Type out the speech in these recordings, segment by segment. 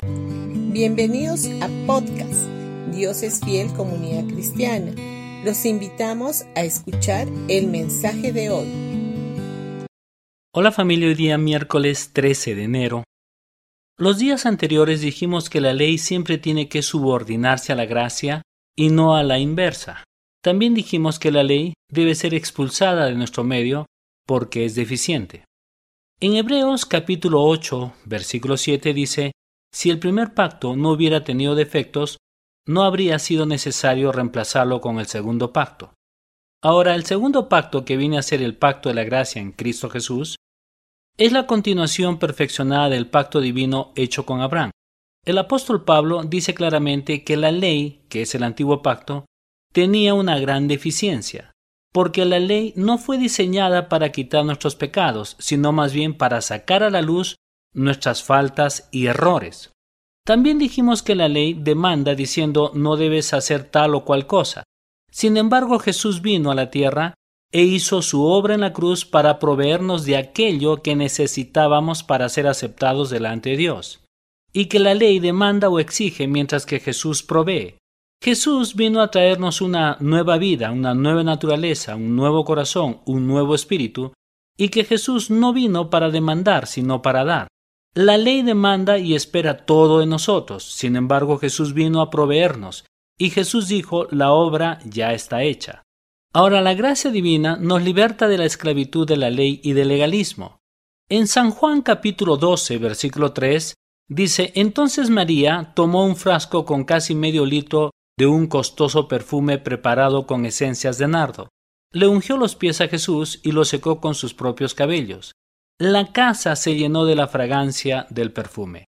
Bienvenidos a podcast Dios es fiel comunidad cristiana. Los invitamos a escuchar el mensaje de hoy. Hola familia, hoy día miércoles 13 de enero. Los días anteriores dijimos que la ley siempre tiene que subordinarse a la gracia y no a la inversa. También dijimos que la ley debe ser expulsada de nuestro medio porque es deficiente. En Hebreos capítulo 8, versículo 7 dice, Si el primer pacto no hubiera tenido defectos, no habría sido necesario reemplazarlo con el segundo pacto. Ahora, el segundo pacto que viene a ser el pacto de la gracia en Cristo Jesús, es la continuación perfeccionada del pacto divino hecho con Abraham. El apóstol Pablo dice claramente que la ley, que es el antiguo pacto, tenía una gran deficiencia porque la ley no fue diseñada para quitar nuestros pecados, sino más bien para sacar a la luz nuestras faltas y errores. También dijimos que la ley demanda diciendo no debes hacer tal o cual cosa. Sin embargo, Jesús vino a la tierra e hizo su obra en la cruz para proveernos de aquello que necesitábamos para ser aceptados delante de Dios, y que la ley demanda o exige mientras que Jesús provee. Jesús vino a traernos una nueva vida, una nueva naturaleza, un nuevo corazón, un nuevo espíritu, y que Jesús no vino para demandar, sino para dar. La ley demanda y espera todo de nosotros, sin embargo Jesús vino a proveernos, y Jesús dijo, la obra ya está hecha. Ahora la gracia divina nos liberta de la esclavitud de la ley y del legalismo. En San Juan capítulo 12, versículo 3, dice, entonces María tomó un frasco con casi medio litro de un costoso perfume preparado con esencias de nardo. Le ungió los pies a Jesús y lo secó con sus propios cabellos. La casa se llenó de la fragancia del perfume.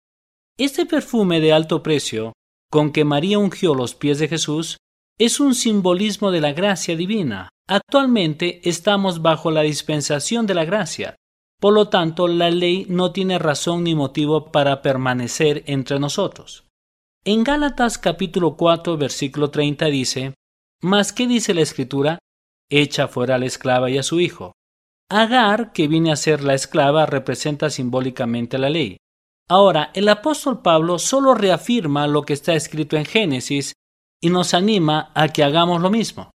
Este perfume de alto precio, con que María ungió los pies de Jesús, es un simbolismo de la gracia divina. Actualmente estamos bajo la dispensación de la gracia. Por lo tanto, la ley no tiene razón ni motivo para permanecer entre nosotros. En Gálatas capítulo 4 versículo 30 dice, Mas ¿qué dice la escritura? Echa fuera a la esclava y a su hijo. Agar, que viene a ser la esclava, representa simbólicamente la ley. Ahora, el apóstol Pablo solo reafirma lo que está escrito en Génesis y nos anima a que hagamos lo mismo.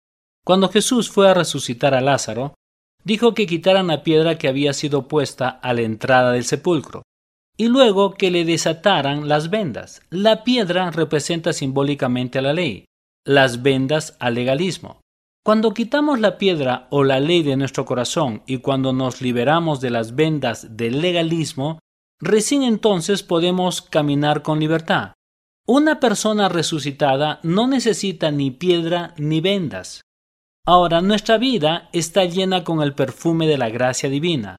Cuando Jesús fue a resucitar a Lázaro, dijo que quitaran la piedra que había sido puesta a la entrada del sepulcro y luego que le desataran las vendas. La piedra representa simbólicamente a la ley, las vendas al legalismo. Cuando quitamos la piedra o la ley de nuestro corazón y cuando nos liberamos de las vendas del legalismo, recién entonces podemos caminar con libertad. Una persona resucitada no necesita ni piedra ni vendas. Ahora nuestra vida está llena con el perfume de la gracia divina.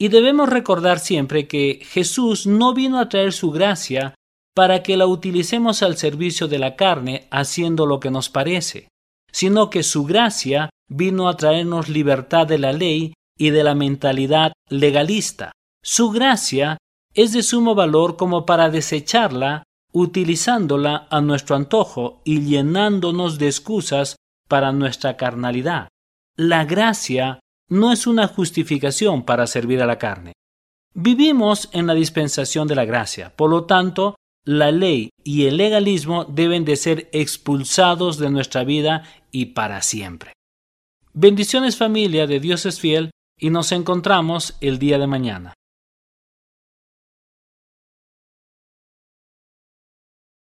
Y debemos recordar siempre que Jesús no vino a traer su gracia para que la utilicemos al servicio de la carne haciendo lo que nos parece, sino que su gracia vino a traernos libertad de la ley y de la mentalidad legalista. Su gracia es de sumo valor como para desecharla utilizándola a nuestro antojo y llenándonos de excusas para nuestra carnalidad. La gracia no es una justificación para servir a la carne. Vivimos en la dispensación de la gracia, por lo tanto, la ley y el legalismo deben de ser expulsados de nuestra vida y para siempre. Bendiciones familia de Dios es fiel y nos encontramos el día de mañana.